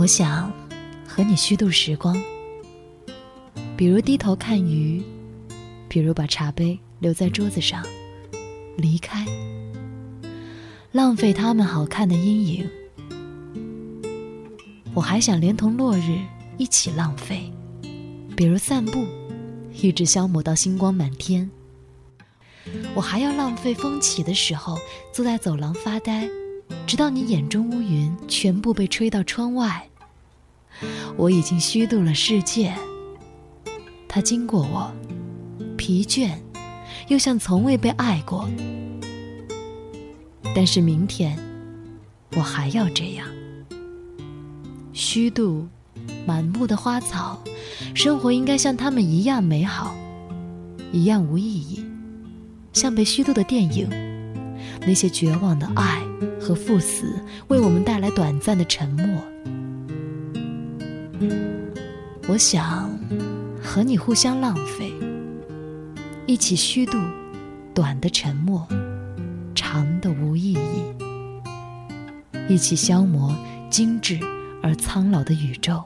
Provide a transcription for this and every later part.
我想和你虚度时光，比如低头看鱼，比如把茶杯留在桌子上，离开，浪费他们好看的阴影。我还想连同落日一起浪费，比如散步，一直消磨到星光满天。我还要浪费风起的时候，坐在走廊发呆，直到你眼中乌云全部被吹到窗外。我已经虚度了世界，它经过我，疲倦，又像从未被爱过。但是明天，我还要这样。虚度满目的花草，生活应该像他们一样美好，一样无意义，像被虚度的电影，那些绝望的爱和赴死，为我们带来短暂的沉默。我想和你互相浪费，一起虚度短的沉默，长的无意义，一起消磨精致。而苍老的宇宙，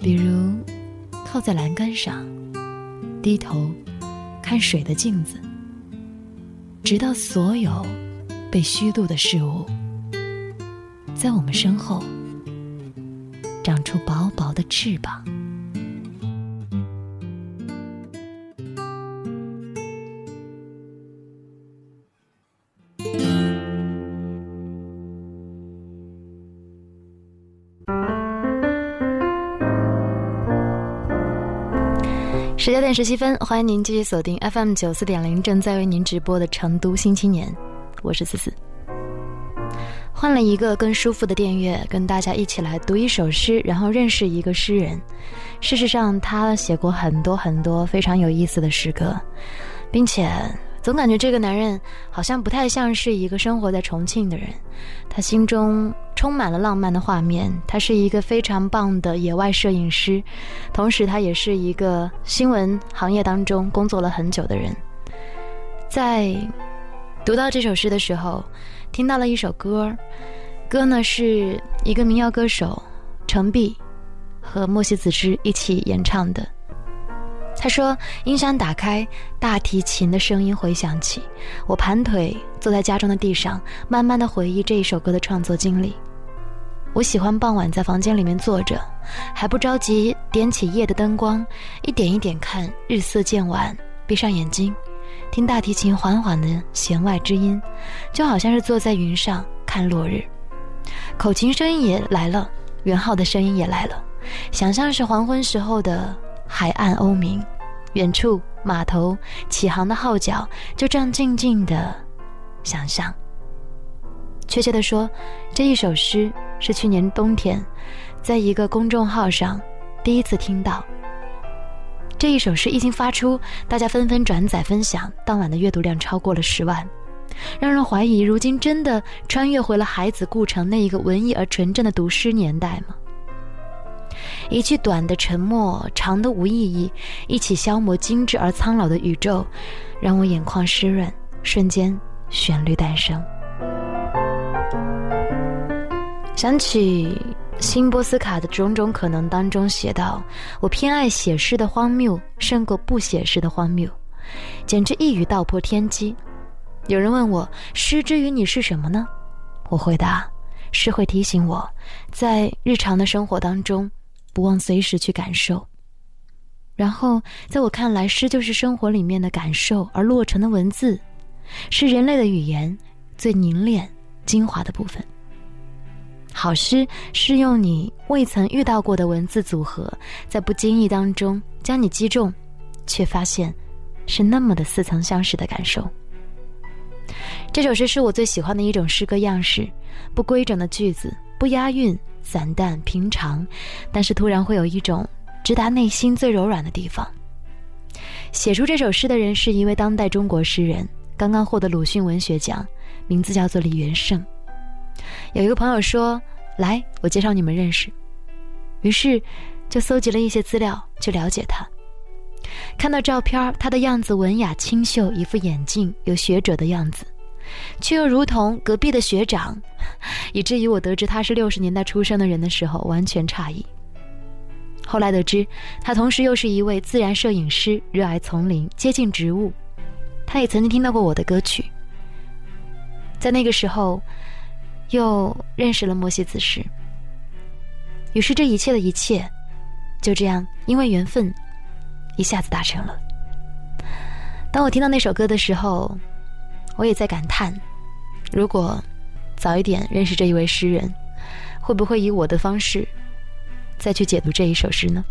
比如靠在栏杆上，低头看水的镜子，直到所有被虚度的事物，在我们身后长出薄薄的翅膀。十七分，欢迎您继续锁定 FM 九四点零，正在为您直播的《成都新青年》，我是思思。换了一个更舒服的电乐，跟大家一起来读一首诗，然后认识一个诗人。事实上，他写过很多很多非常有意思的诗歌，并且。总感觉这个男人好像不太像是一个生活在重庆的人，他心中充满了浪漫的画面。他是一个非常棒的野外摄影师，同时他也是一个新闻行业当中工作了很久的人。在读到这首诗的时候，听到了一首歌，歌呢是一个民谣歌手程璧和莫西子诗一起演唱的。他说：“音箱打开，大提琴的声音回响起。我盘腿坐在家中的地上，慢慢的回忆这一首歌的创作经历。我喜欢傍晚在房间里面坐着，还不着急点起夜的灯光，一点一点看日色渐晚，闭上眼睛，听大提琴缓缓的弦外之音，就好像是坐在云上看落日。口琴声音也来了，元昊的声音也来了，想象是黄昏时候的。”海岸鸥鸣，远处码头起航的号角，就这样静静的想象。确切的说，这一首诗是去年冬天，在一个公众号上第一次听到。这一首诗一经发出，大家纷纷转载分享，当晚的阅读量超过了十万，让人怀疑，如今真的穿越回了孩子故城那一个文艺而纯正的读诗年代吗？一句短的沉默，长的无意义，一起消磨精致而苍老的宇宙，让我眼眶湿润，瞬间旋律诞生。想起辛波斯卡的种种可能当中写道：“我偏爱写诗的荒谬，胜过不写诗的荒谬，简直一语道破天机。”有人问我：“诗之于你是什么呢？”我回答：“诗会提醒我，在日常的生活当中。”不忘随时去感受。然后，在我看来，诗就是生活里面的感受，而落成的文字，是人类的语言最凝练、精华的部分。好诗是用你未曾遇到过的文字组合，在不经意当中将你击中，却发现是那么的似曾相识的感受。这首诗是我最喜欢的一种诗歌样式，不规整的句子，不押韵。散淡平常，但是突然会有一种直达内心最柔软的地方。写出这首诗的人是一位当代中国诗人，刚刚获得鲁迅文学奖，名字叫做李元胜。有一个朋友说：“来，我介绍你们认识。”于是就搜集了一些资料，去了解他。看到照片，他的样子文雅清秀，一副眼镜，有学者的样子，却又如同隔壁的学长，以至于我得知他是六十年代出生的人的时候，完全诧异。后来得知，他同时又是一位自然摄影师，热爱丛林，接近植物。他也曾经听到过我的歌曲，在那个时候，又认识了莫西子诗。于是这一切的一切，就这样因为缘分，一下子达成了。当我听到那首歌的时候，我也在感叹：如果早一点认识这一位诗人，会不会以我的方式再去解读这一首诗呢？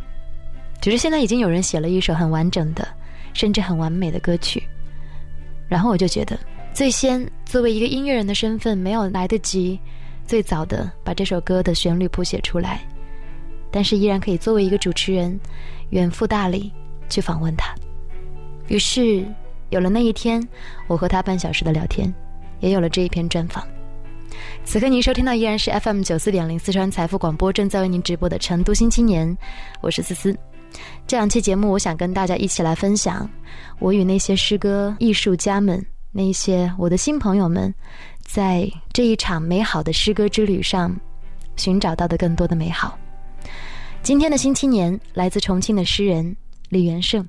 只是现在已经有人写了一首很完整的，甚至很完美的歌曲。然后我就觉得，最先作为一个音乐人的身份，没有来得及最早的把这首歌的旋律谱写出来，但是依然可以作为一个主持人，远赴大理去访问他。于是有了那一天，我和他半小时的聊天，也有了这一篇专访。此刻您收听到依然是 FM 九四点零四川财富广播正在为您直播的《成都新青年》，我是思思。这两期节目，我想跟大家一起来分享我与那些诗歌艺术家们、那些我的新朋友们，在这一场美好的诗歌之旅上寻找到的更多的美好。今天的新青年来自重庆的诗人李元胜，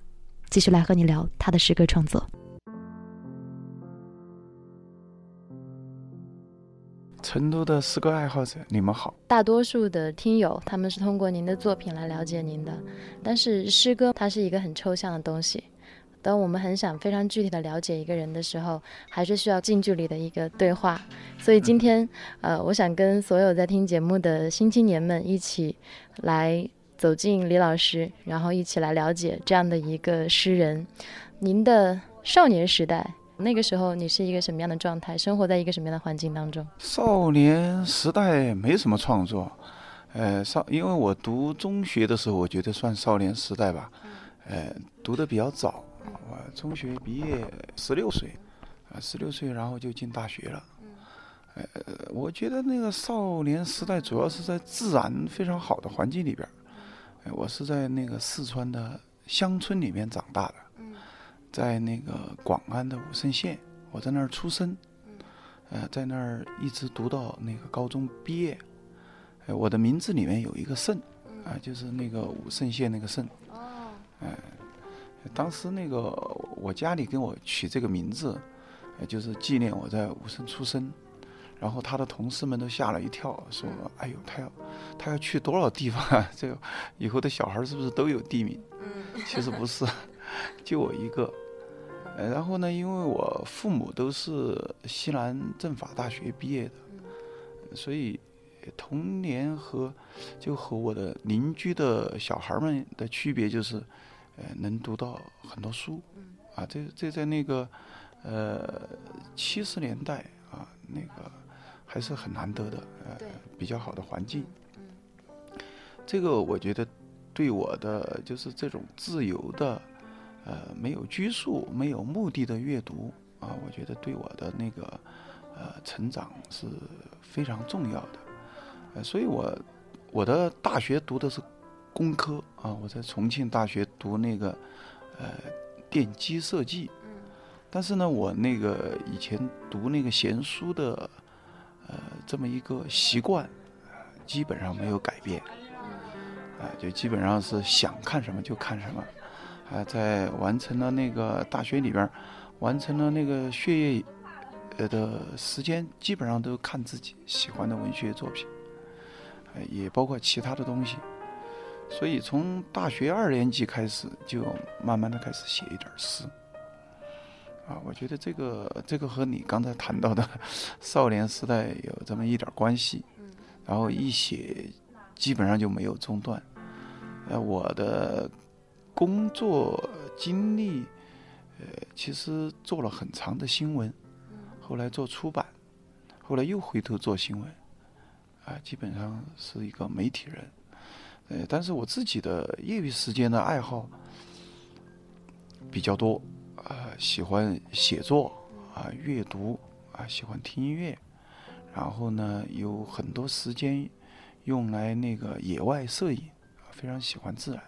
继续来和你聊他的诗歌创作。成都的诗歌爱好者，你们好。大多数的听友，他们是通过您的作品来了解您的，但是诗歌它是一个很抽象的东西。当我们很想非常具体的了解一个人的时候，还是需要近距离的一个对话。所以今天，呃，我想跟所有在听节目的新青年们一起来走进李老师，然后一起来了解这样的一个诗人。您的少年时代。那个时候你是一个什么样的状态？生活在一个什么样的环境当中？少年时代没什么创作，呃，少，因为我读中学的时候，我觉得算少年时代吧，呃，读的比较早，我中学毕业十六岁，啊，十六岁然后就进大学了，呃，我觉得那个少年时代主要是在自然非常好的环境里边，我是在那个四川的乡村里面长大的。在那个广安的武胜县，我在那儿出生，呃，在那儿一直读到那个高中毕业。呃，我的名字里面有一个胜，啊，就是那个武胜县那个胜。哦。哎，当时那个我家里给我取这个名字，呃，就是纪念我在武胜出生。然后他的同事们都吓了一跳，说：“哎呦，他要他要去多少地方啊？这个以后的小孩是不是都有地名？”嗯。其实不是。就我一个，呃，然后呢，因为我父母都是西南政法大学毕业的，所以童年和就和我的邻居的小孩们的区别就是，呃，能读到很多书，啊，这这在那个呃七十年代啊，那个还是很难得的，呃，比较好的环境。这个我觉得对我的就是这种自由的。呃，没有拘束、没有目的的阅读啊，我觉得对我的那个呃成长是非常重要的。呃，所以我我的大学读的是工科啊，我在重庆大学读那个呃电机设计。但是呢，我那个以前读那个闲书的呃这么一个习惯，基本上没有改变。啊，就基本上是想看什么就看什么。啊，在完成了那个大学里边，完成了那个学业，呃的时间，基本上都看自己喜欢的文学作品，呃，也包括其他的东西。所以从大学二年级开始，就慢慢的开始写一点诗。啊，我觉得这个这个和你刚才谈到的少年时代有这么一点关系。然后一写，基本上就没有中断。呃，我的。工作经历，呃，其实做了很长的新闻，后来做出版，后来又回头做新闻，啊，基本上是一个媒体人，呃，但是我自己的业余时间的爱好比较多，啊，喜欢写作，啊，阅读，啊，喜欢听音乐，然后呢，有很多时间用来那个野外摄影，啊非常喜欢自然。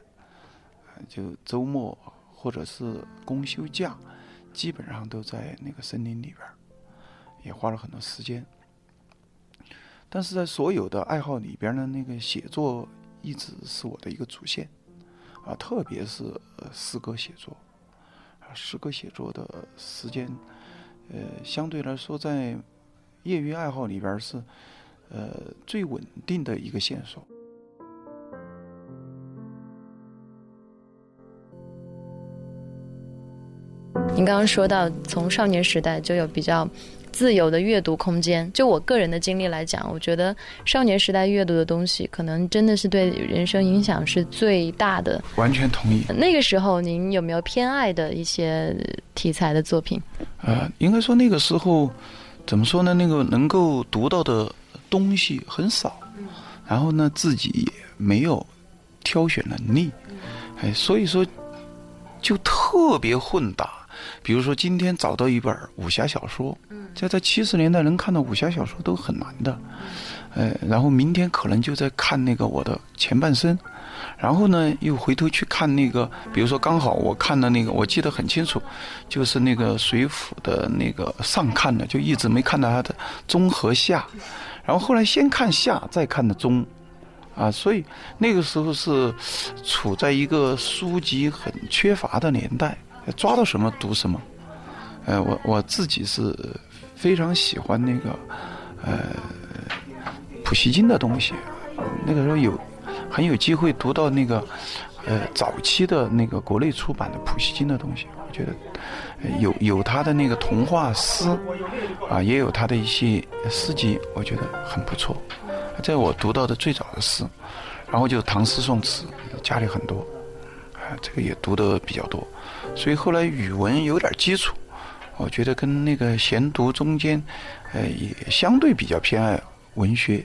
就周末或者是公休假，基本上都在那个森林里边，也花了很多时间。但是在所有的爱好里边呢，那个写作一直是我的一个主线，啊，特别是诗歌写作，啊，诗歌写作的时间，呃，相对来说在业余爱好里边是，呃，最稳定的一个线索。您刚刚说到，从少年时代就有比较。自由的阅读空间，就我个人的经历来讲，我觉得少年时代阅读的东西，可能真的是对人生影响是最大的。完全同意。那个时候，您有没有偏爱的一些题材的作品？呃，应该说那个时候，怎么说呢？那个能够读到的东西很少，然后呢，自己也没有挑选能力，哎，所以说就特别混搭。比如说，今天找到一本武侠小说，在在七十年代能看到武侠小说都很难的，呃，然后明天可能就在看那个我的前半生，然后呢又回头去看那个，比如说刚好我看的那个，我记得很清楚，就是那个水浒的那个上看的，就一直没看到它的中和下，然后后来先看下再看的中，啊，所以那个时候是处在一个书籍很缺乏的年代。抓到什么读什么，呃，我我自己是非常喜欢那个呃普希金的东西，那个时候有很有机会读到那个呃早期的那个国内出版的普希金的东西，我觉得有有他的那个童话诗啊，也有他的一些诗集，我觉得很不错。在我读到的最早的诗，然后就唐诗宋词，家里很多，这个也读的比较多。所以后来语文有点基础，我觉得跟那个闲读中间，呃，也相对比较偏爱文学，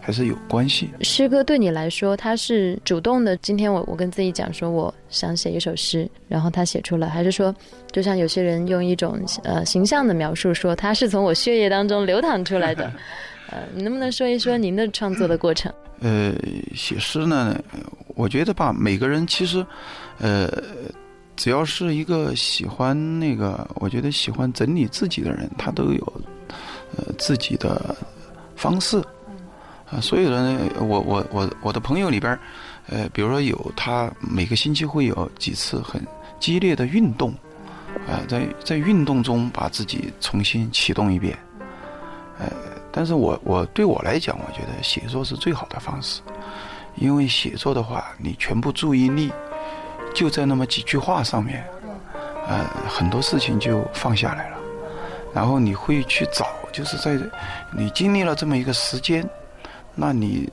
还是有关系。诗歌对你来说，它是主动的。今天我我跟自己讲说，我想写一首诗，然后他写出来，还是说，就像有些人用一种呃形象的描述说，它是从我血液当中流淌出来的。呃，你能不能说一说您的创作的过程？呃，写诗呢，我觉得吧，每个人其实，呃。只要是一个喜欢那个，我觉得喜欢整理自己的人，他都有呃自己的方式。啊，所有人，我我我我的朋友里边，呃，比如说有他每个星期会有几次很激烈的运动，啊，在在运动中把自己重新启动一遍。呃，但是我我对我来讲，我觉得写作是最好的方式，因为写作的话，你全部注意力。就在那么几句话上面，呃，很多事情就放下来了。然后你会去找，就是在你经历了这么一个时间，那你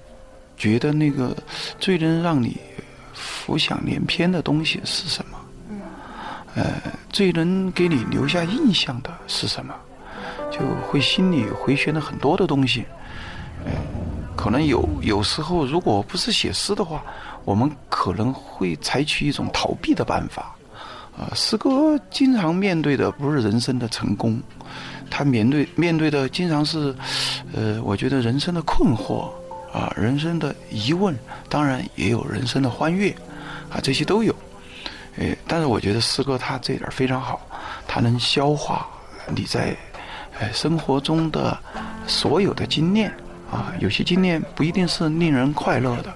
觉得那个最能让你浮想联翩的东西是什么？呃，最能给你留下印象的是什么？就会心里回旋了很多的东西。呃，可能有有时候，如果不是写诗的话。我们可能会采取一种逃避的办法，啊，诗歌经常面对的不是人生的成功，他面对面对的经常是，呃，我觉得人生的困惑，啊，人生的疑问，当然也有人生的欢悦，啊，这些都有，诶，但是我觉得诗歌它这点非常好，它能消化你在，呃，生活中的所有的经验，啊，有些经验不一定是令人快乐的。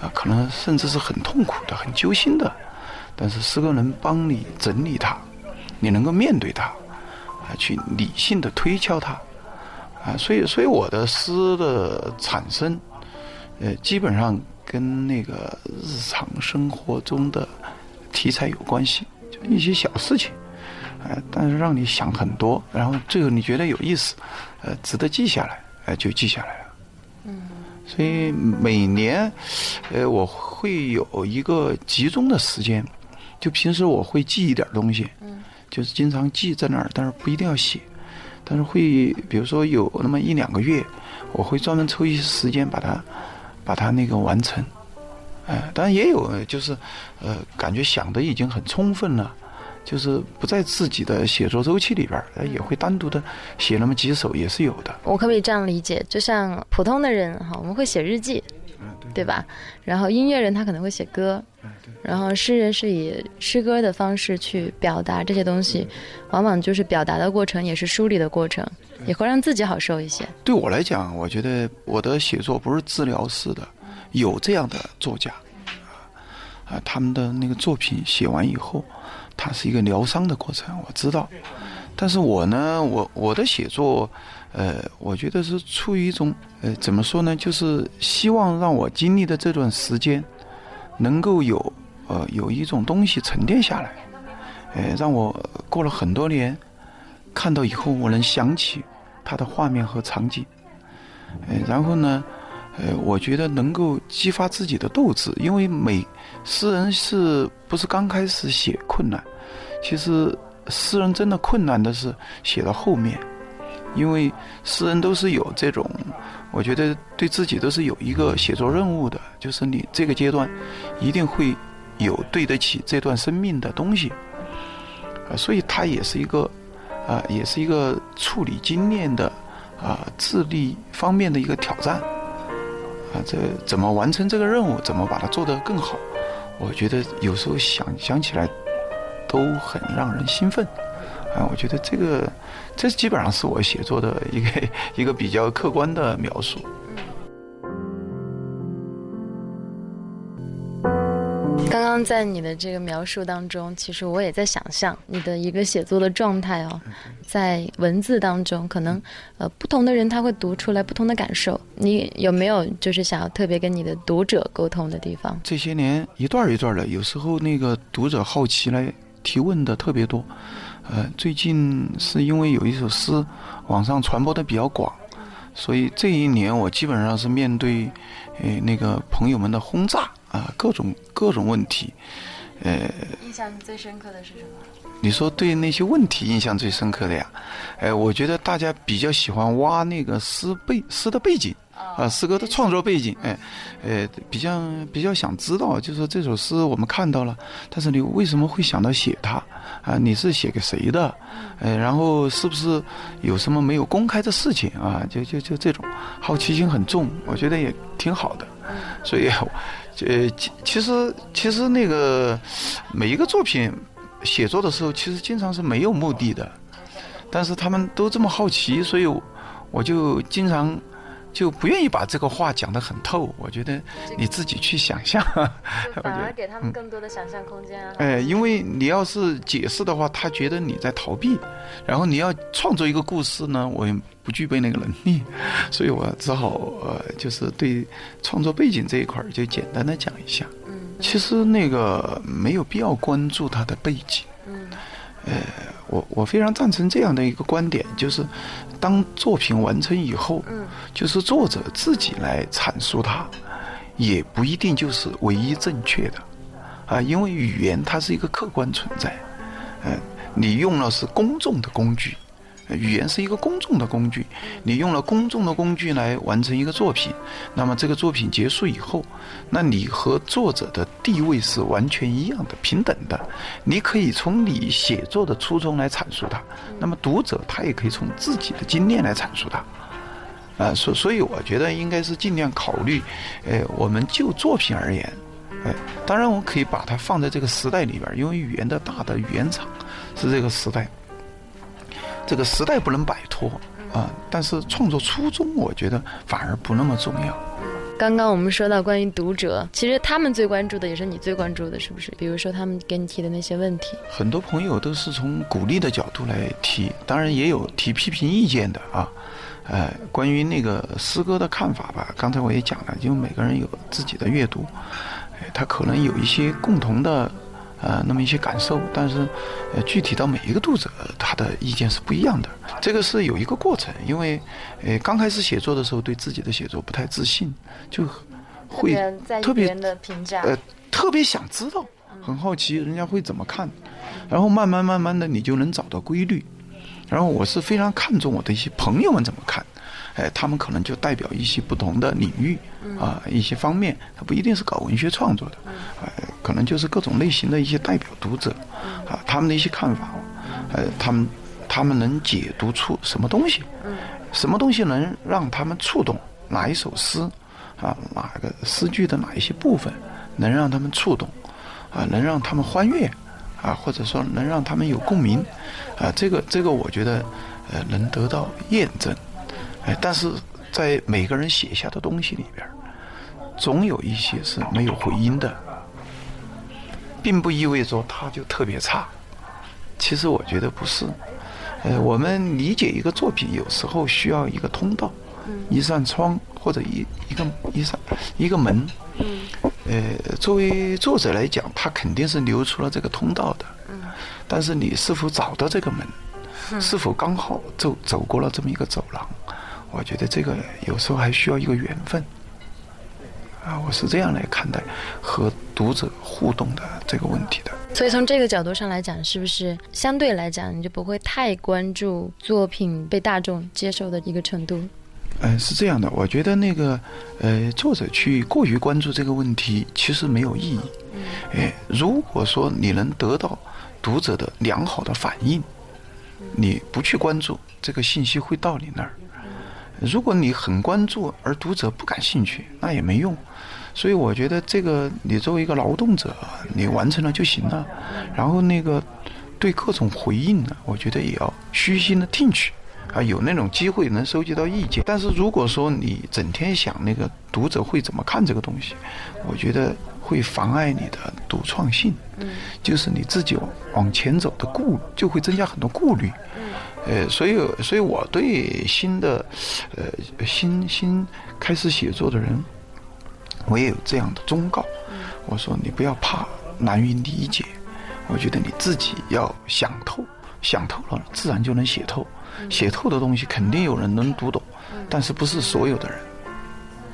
啊，可能甚至是很痛苦的、很揪心的，但是诗歌能帮你整理它，你能够面对它，啊，去理性的推敲它，啊，所以，所以我的诗的产生，呃，基本上跟那个日常生活中的题材有关系，就一些小事情，呃，但是让你想很多，然后最后你觉得有意思，呃，值得记下来，哎，就记下来了。所以每年，呃，我会有一个集中的时间，就平时我会记一点东西，就是经常记在那儿，但是不一定要写，但是会，比如说有那么一两个月，我会专门抽一些时间把它，把它那个完成，哎，当然也有就是，呃，感觉想的已经很充分了。就是不在自己的写作周期里边儿，也会单独的写那么几首，也是有的。我可不可以这样理解？就像普通的人哈，我们会写日记。对吧？然后音乐人他可能会写歌，然后诗人是以诗歌的方式去表达这些东西，往往就是表达的过程也是梳理的过程，也会让自己好受一些。对我来讲，我觉得我的写作不是治疗式的，有这样的作家，啊，他们的那个作品写完以后，它是一个疗伤的过程，我知道。但是我呢，我我的写作。呃，我觉得是出于一种呃，怎么说呢？就是希望让我经历的这段时间，能够有呃有一种东西沉淀下来，呃，让我过了很多年看到以后，我能想起他的画面和场景，呃，然后呢，呃，我觉得能够激发自己的斗志，因为每诗人是不是刚开始写困难？其实诗人真的困难的是写到后面。因为诗人都是有这种，我觉得对自己都是有一个写作任务的，就是你这个阶段一定会有对得起这段生命的东西，啊，所以它也是一个啊，也是一个处理经验的啊智力方面的一个挑战，这怎么完成这个任务，怎么把它做得更好，我觉得有时候想想起来都很让人兴奋。啊，我觉得这个，这基本上是我写作的一个 一个比较客观的描述。刚刚在你的这个描述当中，其实我也在想象你的一个写作的状态哦，在文字当中，可能呃不同的人他会读出来不同的感受。你有没有就是想要特别跟你的读者沟通的地方？这些年一段一段的，有时候那个读者好奇来提问的特别多。呃，最近是因为有一首诗，网上传播的比较广，所以这一年我基本上是面对，呃，那个朋友们的轰炸啊，各种各种问题，呃。印象最深刻的是什么？你说对那些问题印象最深刻的呀？哎，我觉得大家比较喜欢挖那个诗背诗的背景。啊，诗歌的创作背景，哎，呃，比较比较想知道，就是说这首诗我们看到了，但是你为什么会想到写它？啊，你是写给谁的？呃，然后是不是有什么没有公开的事情啊？就就就这种好奇心很重，我觉得也挺好的。所以，呃，其实其实那个每一个作品写作的时候，其实经常是没有目的的，但是他们都这么好奇，所以我就经常。就不愿意把这个话讲得很透，我觉得你自己去想象，反而给他们更多的想象空间啊。哎，因为你要是解释的话，他觉得你在逃避，然后你要创作一个故事呢，我也不具备那个能力，所以我只好呃，就是对创作背景这一块儿就简单的讲一下。嗯，其实那个没有必要关注他的背景。嗯，呃。我我非常赞成这样的一个观点，就是当作品完成以后，就是作者自己来阐述它，也不一定就是唯一正确的，啊，因为语言它是一个客观存在，嗯，你用了是公众的工具。语言是一个公众的工具，你用了公众的工具来完成一个作品，那么这个作品结束以后，那你和作者的地位是完全一样的、平等的。你可以从你写作的初衷来阐述它，那么读者他也可以从自己的经验来阐述它。啊，所所以我觉得应该是尽量考虑，呃，我们就作品而言，哎，当然我们可以把它放在这个时代里边，因为语言的大的语言场是这个时代。这个时代不能摆脱啊，但是创作初衷，我觉得反而不那么重要。刚刚我们说到关于读者，其实他们最关注的也是你最关注的，是不是？比如说他们给你提的那些问题，很多朋友都是从鼓励的角度来提，当然也有提批评意见的啊。呃，关于那个诗歌的看法吧，刚才我也讲了，因为每个人有自己的阅读，他可能有一些共同的。呃，那么一些感受，但是，呃，具体到每一个读者，他的意见是不一样的。这个是有一个过程，因为，呃，刚开始写作的时候，对自己的写作不太自信，就会特别的评价，呃，特别想知道，很好奇人家会怎么看，然后慢慢慢慢的，你就能找到规律。然后我是非常看重我的一些朋友们怎么看。哎，他们可能就代表一些不同的领域啊，一些方面，他不一定是搞文学创作的，呃，可能就是各种类型的一些代表读者啊，他们的一些看法，呃，他们他们能解读出什么东西，什么东西能让他们触动哪一首诗？啊，哪个诗句的哪一些部分能让他们触动，啊，能让他们欢悦，啊，或者说能让他们有共鸣，啊，这个这个我觉得呃能得到验证，哎，但是在每个人写下的东西里边，总有一些是没有回音的，并不意味着他就特别差，其实我觉得不是。呃，我们理解一个作品，有时候需要一个通道，一扇窗或者一一个一扇一个门。呃，作为作者来讲，他肯定是留出了这个通道的。但是你是否找到这个门，是否刚好走走过了这么一个走廊，我觉得这个有时候还需要一个缘分。啊，我是这样来看待和读者互动的这个问题的。所以从这个角度上来讲，是不是相对来讲你就不会太关注作品被大众接受的一个程度？嗯，是这样的。我觉得那个呃，作者去过于关注这个问题，其实没有意义。哎，如果说你能得到读者的良好的反应，你不去关注这个信息会到你那儿。如果你很关注，而读者不感兴趣，那也没用。所以我觉得这个，你作为一个劳动者，你完成了就行了。然后那个对各种回应呢，我觉得也要虚心的听取，啊，有那种机会能收集到意见。但是如果说你整天想那个读者会怎么看这个东西，我觉得会妨碍你的独创性。嗯，就是你自己往前走的顾就会增加很多顾虑。呃，所以，所以我对新的，呃，新新开始写作的人，我也有这样的忠告。我说你不要怕难于理解，我觉得你自己要想透，想透了，自然就能写透。写透的东西肯定有人能读懂，但是不是所有的人。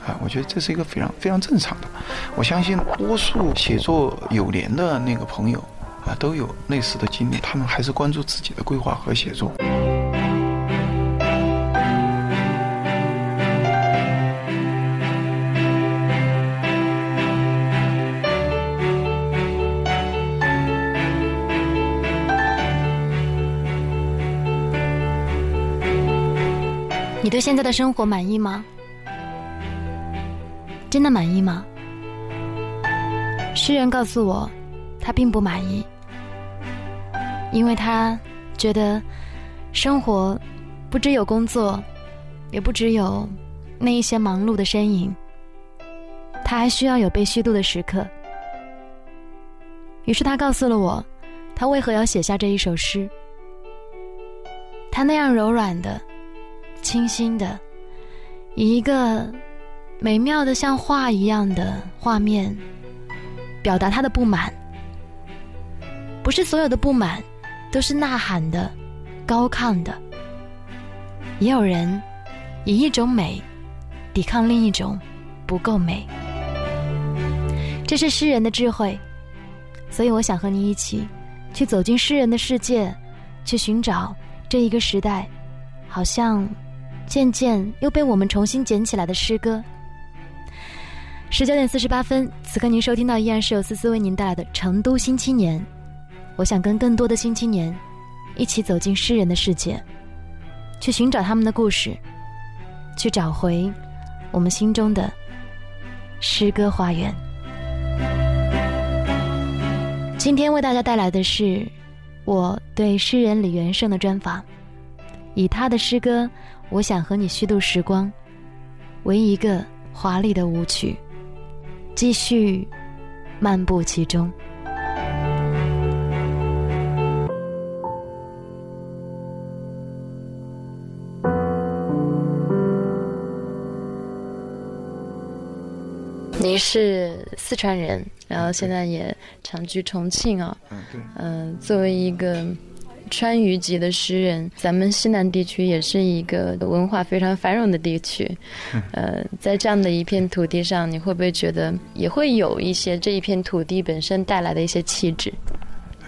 啊，我觉得这是一个非常非常正常的。我相信多数写作有年的那个朋友。啊，都有类似的经历，他们还是关注自己的规划和写作。你对现在的生活满意吗？真的满意吗？诗人告诉我。他并不满意，因为他觉得生活不只有工作，也不只有那一些忙碌的身影，他还需要有被虚度的时刻。于是他告诉了我，他为何要写下这一首诗。他那样柔软的、清新的，以一个美妙的像画一样的画面，表达他的不满。不是所有的不满都是呐喊的、高亢的，也有人以一种美抵抗另一种不够美。这是诗人的智慧，所以我想和你一起去走进诗人的世界，去寻找这一个时代好像渐渐又被我们重新捡起来的诗歌。十九点四十八分，此刻您收听到依然是由思思为您带来的《成都新青年》。我想跟更多的新青年一起走进诗人的世界，去寻找他们的故事，去找回我们心中的诗歌花园。今天为大家带来的是我对诗人李元胜的专访，以他的诗歌《我想和你虚度时光》为一个华丽的舞曲，继续漫步其中。你是四川人，然后现在也常居重庆啊。嗯，对。嗯，作为一个川渝籍的诗人，咱们西南地区也是一个文化非常繁荣的地区。呃，在这样的一片土地上，你会不会觉得也会有一些这一片土地本身带来的一些气质？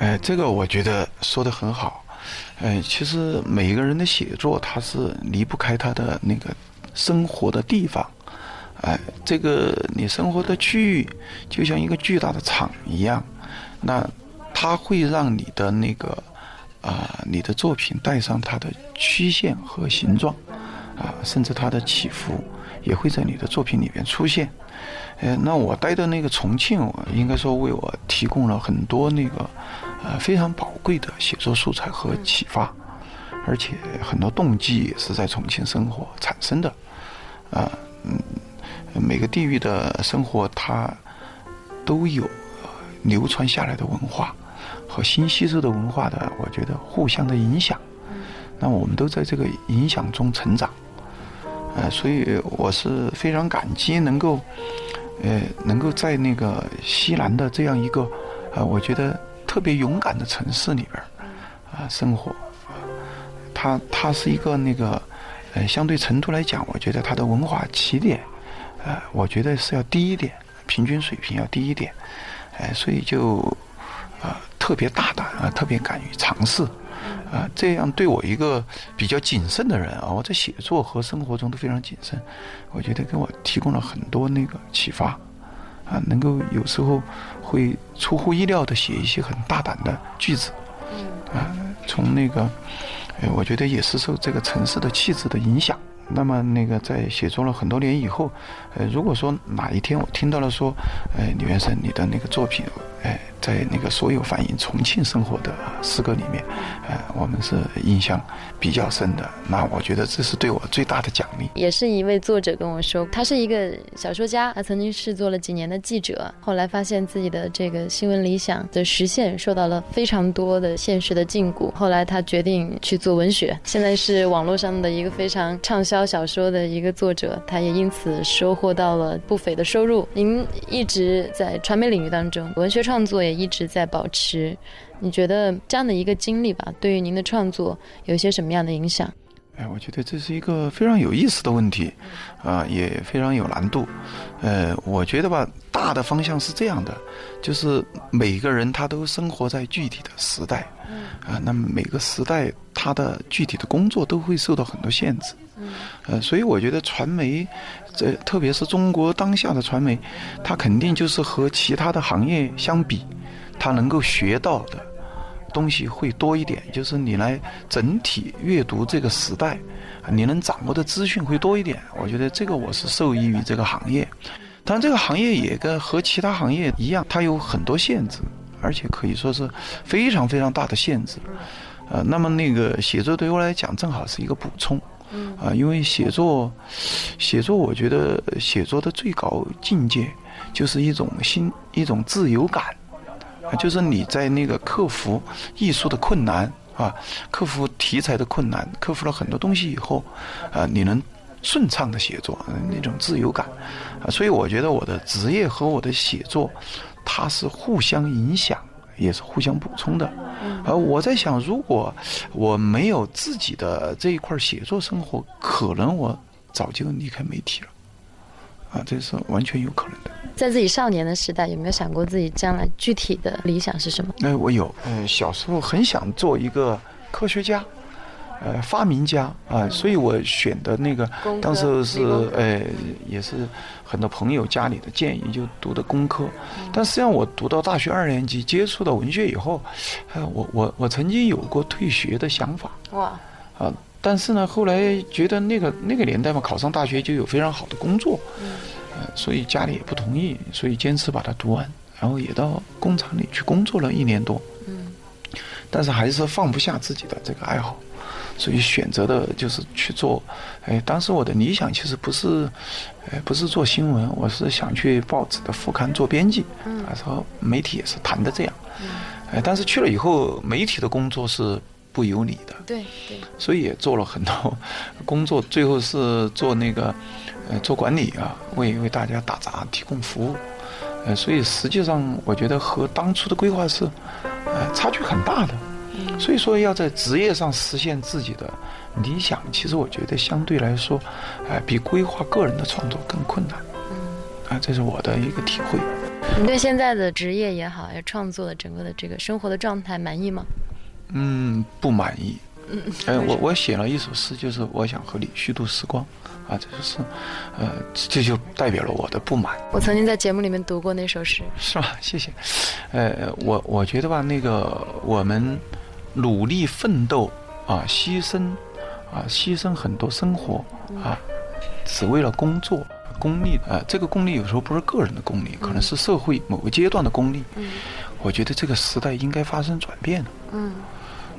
哎，这个我觉得说的很好。哎，其实每一个人的写作，他是离不开他的那个生活的地方。哎，这个你生活的区域就像一个巨大的厂一样，那它会让你的那个啊，你的作品带上它的曲线和形状，啊，甚至它的起伏，也会在你的作品里面出现。呃，那我待的那个重庆，应该说为我提供了很多那个呃非常宝贵的写作素材和启发，而且很多动机也是在重庆生活产生的。啊，嗯，每个地域的生活它都有流传下来的文化和新吸收的文化的，我觉得互相的影响。那我们都在这个影响中成长，呃，所以我是非常感激能够，呃，能够在那个西南的这样一个，呃，我觉得特别勇敢的城市里边啊，生活，它它是一个那个，呃，相对成都来讲，我觉得它的文化起点，呃，我觉得是要低一点，平均水平要低一点，哎，所以就，啊，特别大胆啊，特别敢于尝试。啊，这样对我一个比较谨慎的人啊，我在写作和生活中都非常谨慎，我觉得给我提供了很多那个启发，啊，能够有时候会出乎意料的写一些很大胆的句子，啊，从那个，哎，我觉得也是受这个城市的气质的影响。那么那个在写作了很多年以后，呃，如果说哪一天我听到了说，呃，李元生你的那个作品，哎。在那个所有反映重庆生活的诗歌里面，呃，我们是印象比较深的。那我觉得这是对我最大的奖励。也是一位作者跟我说，他是一个小说家，他曾经是做了几年的记者，后来发现自己的这个新闻理想的实现受到了非常多的现实的禁锢。后来他决定去做文学，现在是网络上的一个非常畅销小说的一个作者，他也因此收获到了不菲的收入。您一直在传媒领域当中，文学创作也。一直在保持，你觉得这样的一个经历吧，对于您的创作有一些什么样的影响？哎，我觉得这是一个非常有意思的问题，啊，也非常有难度。呃，我觉得吧，大的方向是这样的，就是每个人他都生活在具体的时代，啊，那么每个时代他的具体的工作都会受到很多限制，呃，所以我觉得传媒，这特别是中国当下的传媒，它肯定就是和其他的行业相比，它能够学到的。东西会多一点，就是你来整体阅读这个时代，你能掌握的资讯会多一点。我觉得这个我是受益于这个行业，当然这个行业也跟和其他行业一样，它有很多限制，而且可以说是非常非常大的限制。呃，那么那个写作对我来讲正好是一个补充，啊，因为写作，写作我觉得写作的最高境界就是一种心一种自由感。啊就是你在那个克服艺术的困难啊，克服题材的困难，克服了很多东西以后，啊，你能顺畅的写作，那种自由感，啊，所以我觉得我的职业和我的写作，它是互相影响，也是互相补充的。而我在想，如果我没有自己的这一块写作生活，可能我早就离开媒体了。啊，这是完全有可能的。在自己少年的时代，有没有想过自己将来具体的理想是什么？哎，我有。嗯，小时候很想做一个科学家，呃，发明家啊，所以我选的那个，当时是呃，也是很多朋友家里的建议，就读的工科。但实际上，我读到大学二年级，接触到文学以后，呃，我我我曾经有过退学的想法。哇！啊。但是呢，后来觉得那个那个年代嘛，考上大学就有非常好的工作，呃，所以家里也不同意，所以坚持把它读完，然后也到工厂里去工作了一年多。嗯，但是还是放不下自己的这个爱好，所以选择的就是去做。哎，当时我的理想其实不是，哎，不是做新闻，我是想去报纸的副刊做编辑。嗯，然后媒体也是谈的这样。嗯，哎，但是去了以后，媒体的工作是。不由你的，对对，所以也做了很多工作，最后是做那个呃做管理啊，为为大家打杂提供服务，呃，所以实际上我觉得和当初的规划是呃差距很大的，所以说要在职业上实现自己的理想，其实我觉得相对来说，呃比规划个人的创作更困难，啊，这是我的一个体会。你对现在的职业也好，要创作的整个的这个生活的状态满意吗？嗯，不满意。嗯，哎，我我写了一首诗，就是我想和你虚度时光，啊，这就是，呃，这就代表了我的不满。我曾经在节目里面读过那首诗，是吧？谢谢。呃，我我觉得吧，那个我们努力奋斗啊，牺牲啊，牺牲很多生活啊，只为了工作功利啊，这个功利有时候不是个人的功利，可能是社会某个阶段的功利。嗯，我觉得这个时代应该发生转变了。嗯，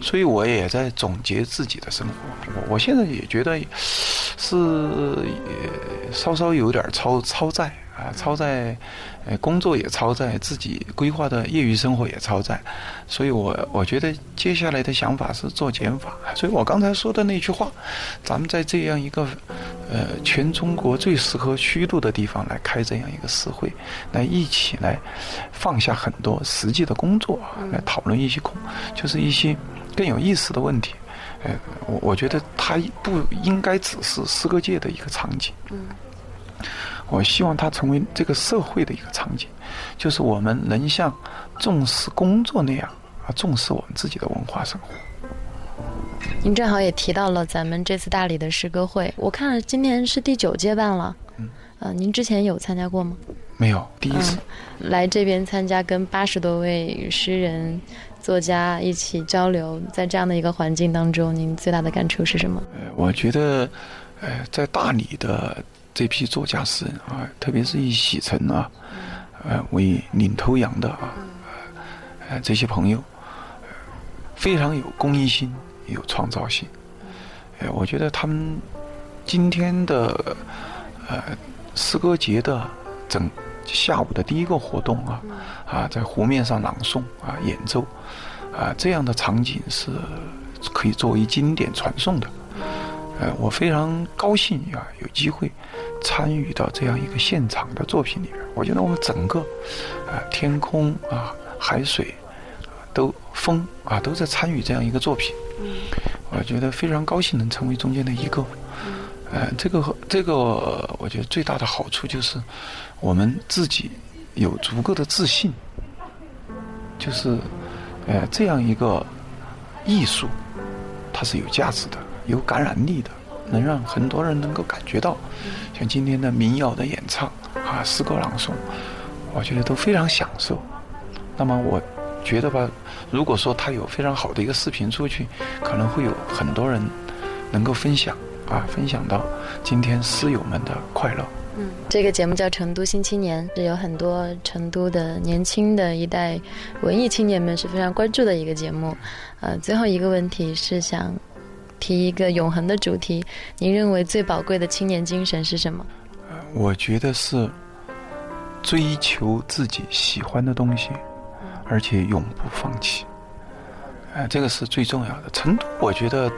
所以我也在总结自己的生活。我我现在也觉得是稍稍有点超超载。啊，超载，呃，工作也超载，自己规划的业余生活也超载，所以我我觉得接下来的想法是做减法。所以我刚才说的那句话，咱们在这样一个呃全中国最适合虚度的地方来开这样一个私会，来一起来放下很多实际的工作，来讨论一些空，就是一些更有意思的问题。呃，我我觉得它不应该只是诗歌界的一个场景。嗯。我希望它成为这个社会的一个场景，就是我们能像重视工作那样啊，重视我们自己的文化生活。您正好也提到了咱们这次大理的诗歌会，我看了今年是第九届办了。嗯。呃，您之前有参加过吗？没有，第一次。来这边参加，跟八十多位诗人、作家一起交流，在这样的一个环境当中，您最大的感触是什么？呃，我觉得，呃，在大理的。这批作家诗人啊，特别是以喜晨啊，呃为领头羊的啊，呃这些朋友，非常有公益心，有创造性。呃，我觉得他们今天的呃诗歌节的整下午的第一个活动啊，啊在湖面上朗诵啊演奏啊这样的场景是可以作为经典传颂的。呃，我非常高兴啊，有机会参与到这样一个现场的作品里面。我觉得我们整个啊天空啊海水都风啊都在参与这样一个作品。嗯，我觉得非常高兴能成为中间的一个。呃，这个这个，我觉得最大的好处就是我们自己有足够的自信，就是呃这样一个艺术，它是有价值的。有感染力的，能让很多人能够感觉到，像今天的民谣的演唱啊，诗歌朗诵，我觉得都非常享受。那么我觉得吧，如果说他有非常好的一个视频出去，可能会有很多人能够分享啊，分享到今天诗友们的快乐。嗯，这个节目叫《成都新青年》，是有很多成都的年轻的一代文艺青年们是非常关注的一个节目。呃，最后一个问题是想。提一个永恒的主题，您认为最宝贵的青年精神是什么？我觉得是追求自己喜欢的东西，而且永不放弃。哎，这个是最重要的。成都，我觉得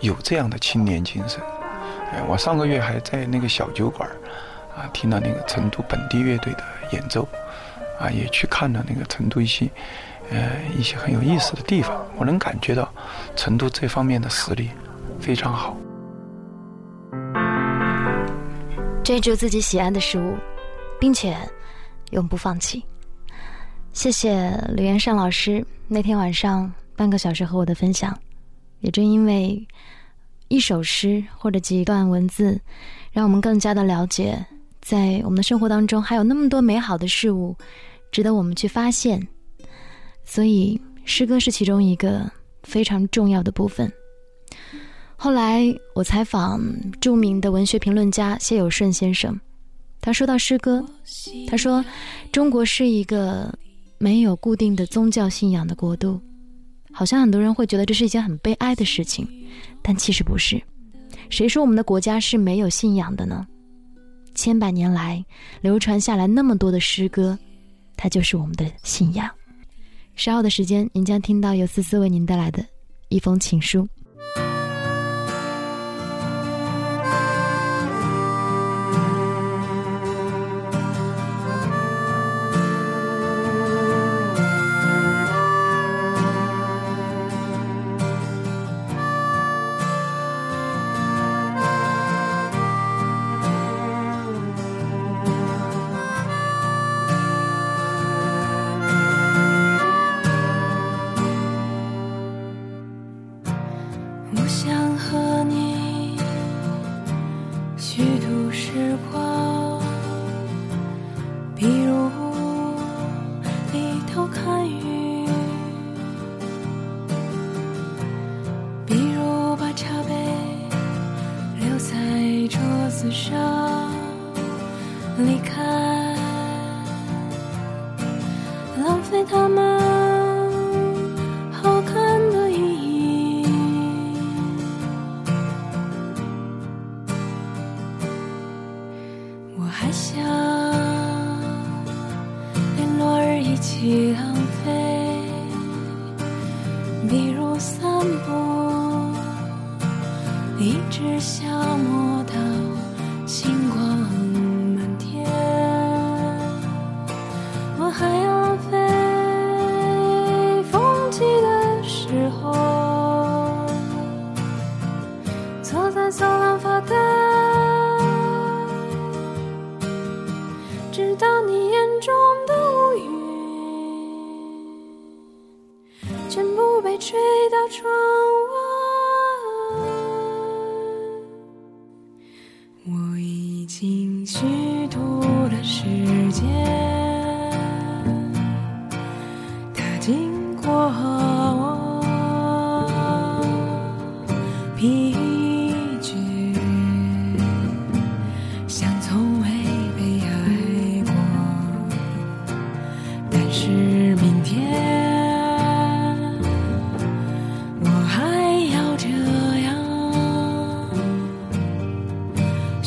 有这样的青年精神。哎，我上个月还在那个小酒馆啊，听了那个成都本地乐队的演奏，啊，也去看了那个成都一些。呃，一些很有意思的地方，我能感觉到成都这方面的实力非常好。追逐自己喜爱的事物，并且永不放弃。谢谢刘元善老师那天晚上半个小时和我的分享。也正因为一首诗或者几段文字，让我们更加的了解，在我们的生活当中还有那么多美好的事物，值得我们去发现。所以，诗歌是其中一个非常重要的部分。后来，我采访著名的文学评论家谢有顺先生，他说到诗歌，他说：“中国是一个没有固定的宗教信仰的国度，好像很多人会觉得这是一件很悲哀的事情，但其实不是。谁说我们的国家是没有信仰的呢？千百年来流传下来那么多的诗歌，它就是我们的信仰。”稍后的时间，您将听到由思思为您带来的一封情书。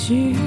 虚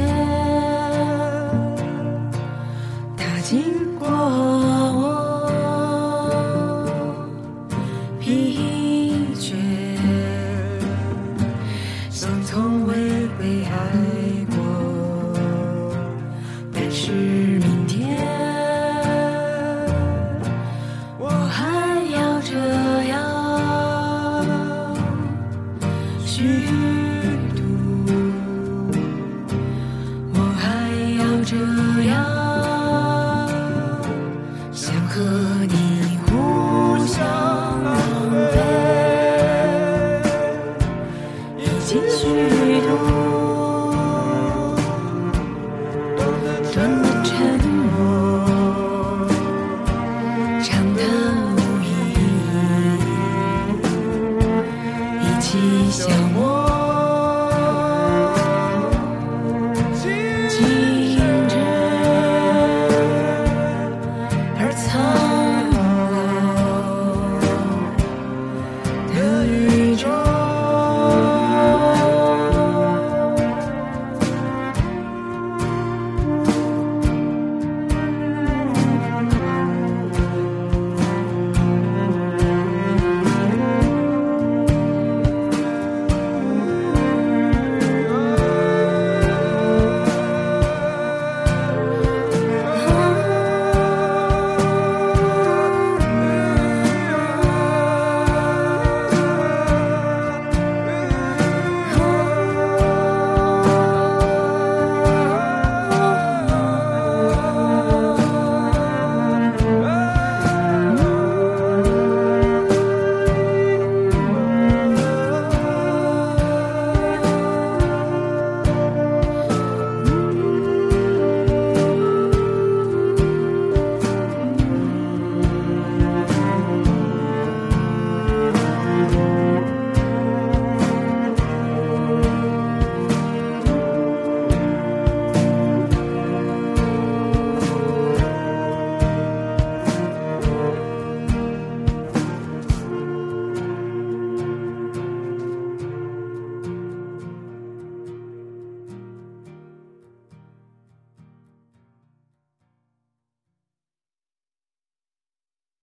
时间。它经